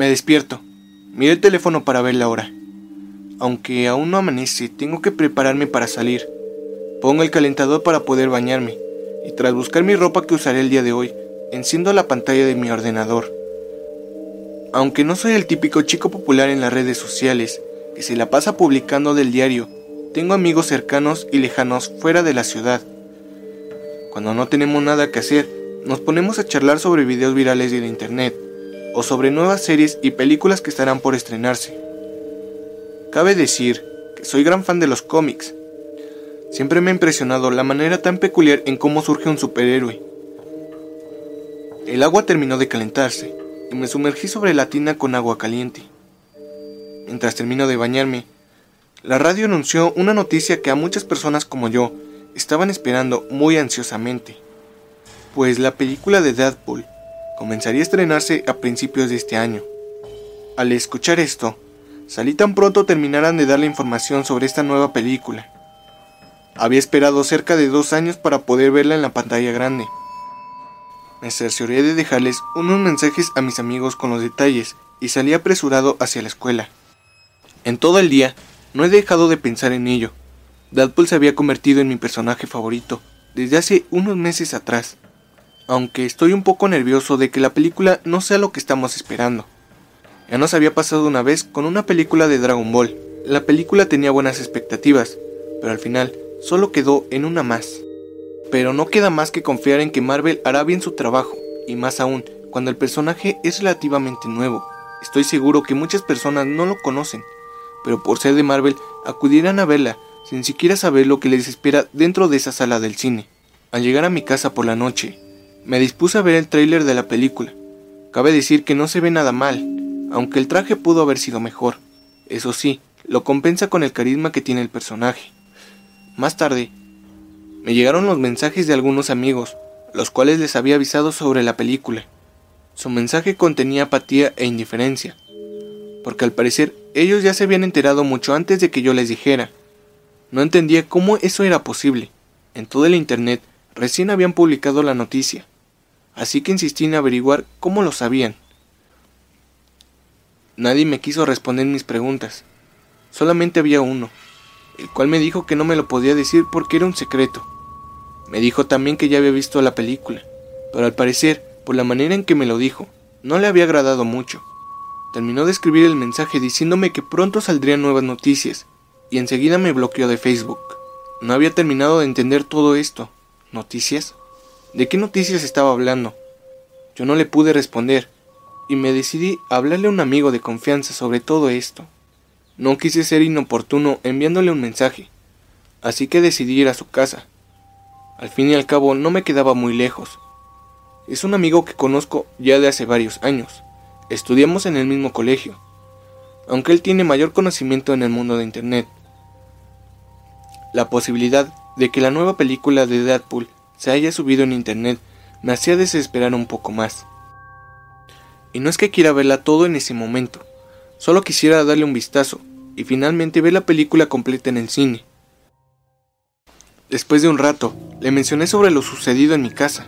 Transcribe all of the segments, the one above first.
Me despierto. Miro el teléfono para ver la hora. Aunque aún no amanece, tengo que prepararme para salir. Pongo el calentador para poder bañarme y tras buscar mi ropa que usaré el día de hoy, enciendo la pantalla de mi ordenador. Aunque no soy el típico chico popular en las redes sociales, que se la pasa publicando del diario, tengo amigos cercanos y lejanos fuera de la ciudad. Cuando no tenemos nada que hacer, nos ponemos a charlar sobre videos virales de internet, o sobre nuevas series y películas que estarán por estrenarse. Cabe decir que soy gran fan de los cómics. Siempre me ha impresionado la manera tan peculiar en cómo surge un superhéroe. El agua terminó de calentarse y me sumergí sobre la tina con agua caliente. Mientras termino de bañarme, la radio anunció una noticia que a muchas personas como yo estaban esperando muy ansiosamente, pues la película de Deadpool comenzaría a estrenarse a principios de este año. Al escuchar esto, salí tan pronto terminaran de dar la información sobre esta nueva película. Había esperado cerca de dos años para poder verla en la pantalla grande. Me cercioré de dejarles unos mensajes a mis amigos con los detalles y salí apresurado hacia la escuela. En todo el día no he dejado de pensar en ello. Deadpool se había convertido en mi personaje favorito desde hace unos meses atrás aunque estoy un poco nervioso de que la película no sea lo que estamos esperando. Ya nos había pasado una vez con una película de Dragon Ball. La película tenía buenas expectativas, pero al final solo quedó en una más. Pero no queda más que confiar en que Marvel hará bien su trabajo, y más aún, cuando el personaje es relativamente nuevo. Estoy seguro que muchas personas no lo conocen, pero por ser de Marvel acudirán a verla sin siquiera saber lo que les espera dentro de esa sala del cine. Al llegar a mi casa por la noche, me dispuse a ver el tráiler de la película. Cabe decir que no se ve nada mal, aunque el traje pudo haber sido mejor. Eso sí, lo compensa con el carisma que tiene el personaje. Más tarde, me llegaron los mensajes de algunos amigos, los cuales les había avisado sobre la película. Su mensaje contenía apatía e indiferencia, porque al parecer ellos ya se habían enterado mucho antes de que yo les dijera. No entendía cómo eso era posible. En todo el Internet recién habían publicado la noticia así que insistí en averiguar cómo lo sabían. Nadie me quiso responder mis preguntas, solamente había uno, el cual me dijo que no me lo podía decir porque era un secreto. Me dijo también que ya había visto la película, pero al parecer, por la manera en que me lo dijo, no le había agradado mucho. Terminó de escribir el mensaje diciéndome que pronto saldrían nuevas noticias, y enseguida me bloqueó de Facebook. No había terminado de entender todo esto. ¿Noticias? ¿De qué noticias estaba hablando? Yo no le pude responder, y me decidí a hablarle a un amigo de confianza sobre todo esto. No quise ser inoportuno enviándole un mensaje, así que decidí ir a su casa. Al fin y al cabo no me quedaba muy lejos. Es un amigo que conozco ya de hace varios años. Estudiamos en el mismo colegio, aunque él tiene mayor conocimiento en el mundo de Internet. La posibilidad de que la nueva película de Deadpool se haya subido en internet me hacía desesperar un poco más. Y no es que quiera verla todo en ese momento, solo quisiera darle un vistazo y finalmente ver la película completa en el cine. Después de un rato, le mencioné sobre lo sucedido en mi casa,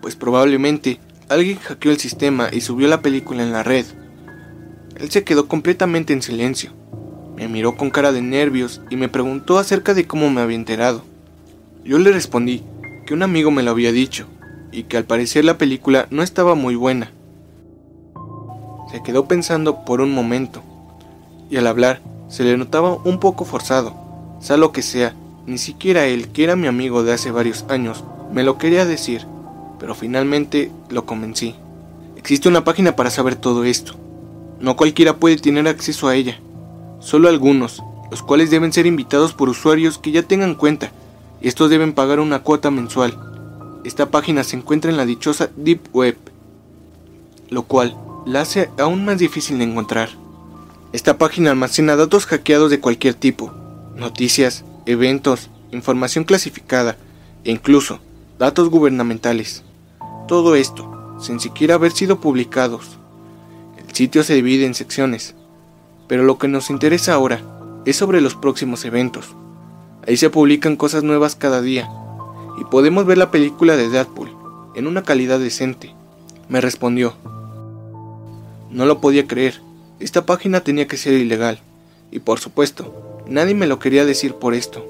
pues probablemente alguien hackeó el sistema y subió la película en la red. Él se quedó completamente en silencio. Me miró con cara de nervios y me preguntó acerca de cómo me había enterado. Yo le respondí que un amigo me lo había dicho, y que al parecer la película no estaba muy buena. Se quedó pensando por un momento, y al hablar se le notaba un poco forzado, sea lo que sea, ni siquiera él, que era mi amigo de hace varios años, me lo quería decir, pero finalmente lo convencí. Existe una página para saber todo esto. No cualquiera puede tener acceso a ella, solo algunos, los cuales deben ser invitados por usuarios que ya tengan cuenta estos deben pagar una cuota mensual. Esta página se encuentra en la dichosa Deep Web, lo cual la hace aún más difícil de encontrar. Esta página almacena datos hackeados de cualquier tipo, noticias, eventos, información clasificada e incluso datos gubernamentales. Todo esto sin siquiera haber sido publicados. El sitio se divide en secciones, pero lo que nos interesa ahora es sobre los próximos eventos. Ahí se publican cosas nuevas cada día y podemos ver la película de Deadpool en una calidad decente. Me respondió. No lo podía creer. Esta página tenía que ser ilegal. Y por supuesto, nadie me lo quería decir por esto.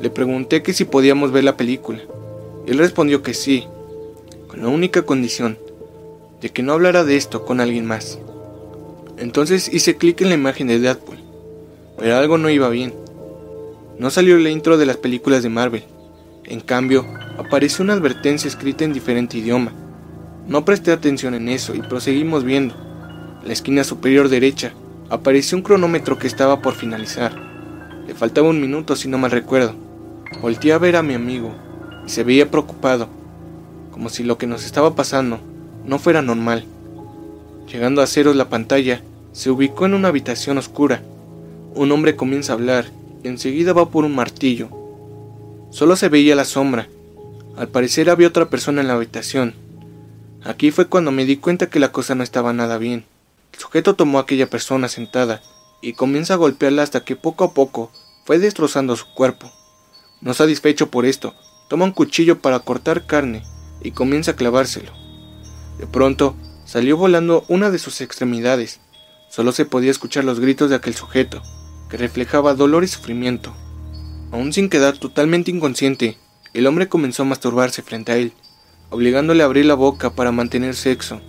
Le pregunté que si podíamos ver la película. Él respondió que sí, con la única condición de que no hablara de esto con alguien más. Entonces hice clic en la imagen de Deadpool, pero algo no iba bien. No salió la intro de las películas de Marvel. En cambio, apareció una advertencia escrita en diferente idioma. No presté atención en eso y proseguimos viendo. En la esquina superior derecha apareció un cronómetro que estaba por finalizar. Le faltaba un minuto si no mal recuerdo. Volté a ver a mi amigo y se veía preocupado, como si lo que nos estaba pasando no fuera normal. Llegando a ceros la pantalla, se ubicó en una habitación oscura. Un hombre comienza a hablar y enseguida va por un martillo. Solo se veía la sombra. Al parecer había otra persona en la habitación. Aquí fue cuando me di cuenta que la cosa no estaba nada bien. El sujeto tomó a aquella persona sentada y comienza a golpearla hasta que poco a poco fue destrozando su cuerpo. No satisfecho por esto, toma un cuchillo para cortar carne y comienza a clavárselo. De pronto, salió volando una de sus extremidades. Solo se podía escuchar los gritos de aquel sujeto, que reflejaba dolor y sufrimiento. Aún sin quedar totalmente inconsciente, el hombre comenzó a masturbarse frente a él, obligándole a abrir la boca para mantener sexo.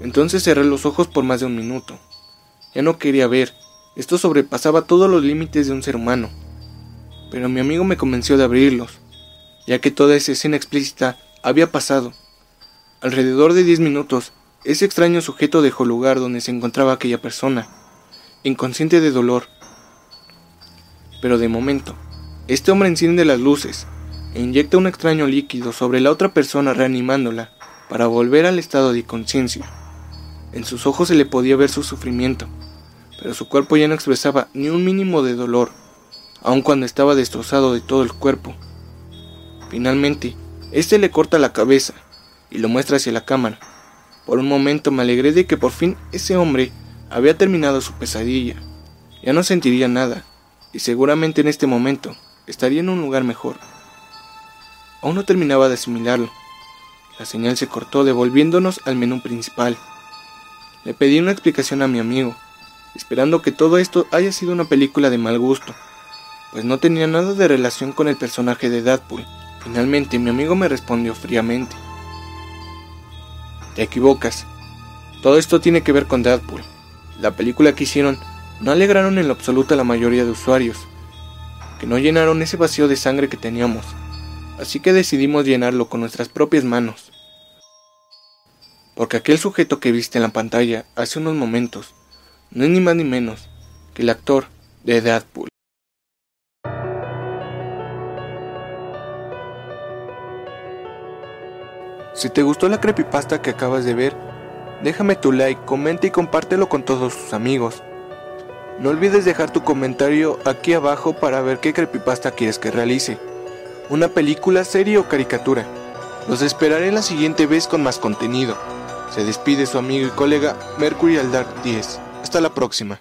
Entonces cerré los ojos por más de un minuto. Ya no quería ver, esto sobrepasaba todos los límites de un ser humano pero mi amigo me convenció de abrirlos, ya que toda esa escena explícita había pasado. Alrededor de diez minutos, ese extraño sujeto dejó lugar donde se encontraba aquella persona, inconsciente de dolor. Pero de momento, este hombre enciende las luces e inyecta un extraño líquido sobre la otra persona reanimándola para volver al estado de conciencia. En sus ojos se le podía ver su sufrimiento, pero su cuerpo ya no expresaba ni un mínimo de dolor aun cuando estaba destrozado de todo el cuerpo. Finalmente, este le corta la cabeza y lo muestra hacia la cámara. Por un momento me alegré de que por fin ese hombre había terminado su pesadilla. Ya no sentiría nada, y seguramente en este momento estaría en un lugar mejor. Aún no terminaba de asimilarlo. La señal se cortó devolviéndonos al menú principal. Le pedí una explicación a mi amigo, esperando que todo esto haya sido una película de mal gusto pues no tenía nada de relación con el personaje de Deadpool. Finalmente mi amigo me respondió fríamente. Te equivocas. Todo esto tiene que ver con Deadpool. La película que hicieron no alegraron en lo absoluto a la mayoría de usuarios, que no llenaron ese vacío de sangre que teníamos, así que decidimos llenarlo con nuestras propias manos. Porque aquel sujeto que viste en la pantalla hace unos momentos no es ni más ni menos que el actor de Deadpool. Si te gustó la creepypasta que acabas de ver, déjame tu like, comenta y compártelo con todos tus amigos. No olvides dejar tu comentario aquí abajo para ver qué creepypasta quieres que realice. Una película, serie o caricatura. Los esperaré la siguiente vez con más contenido. Se despide su amigo y colega Mercury Dark 10. Hasta la próxima.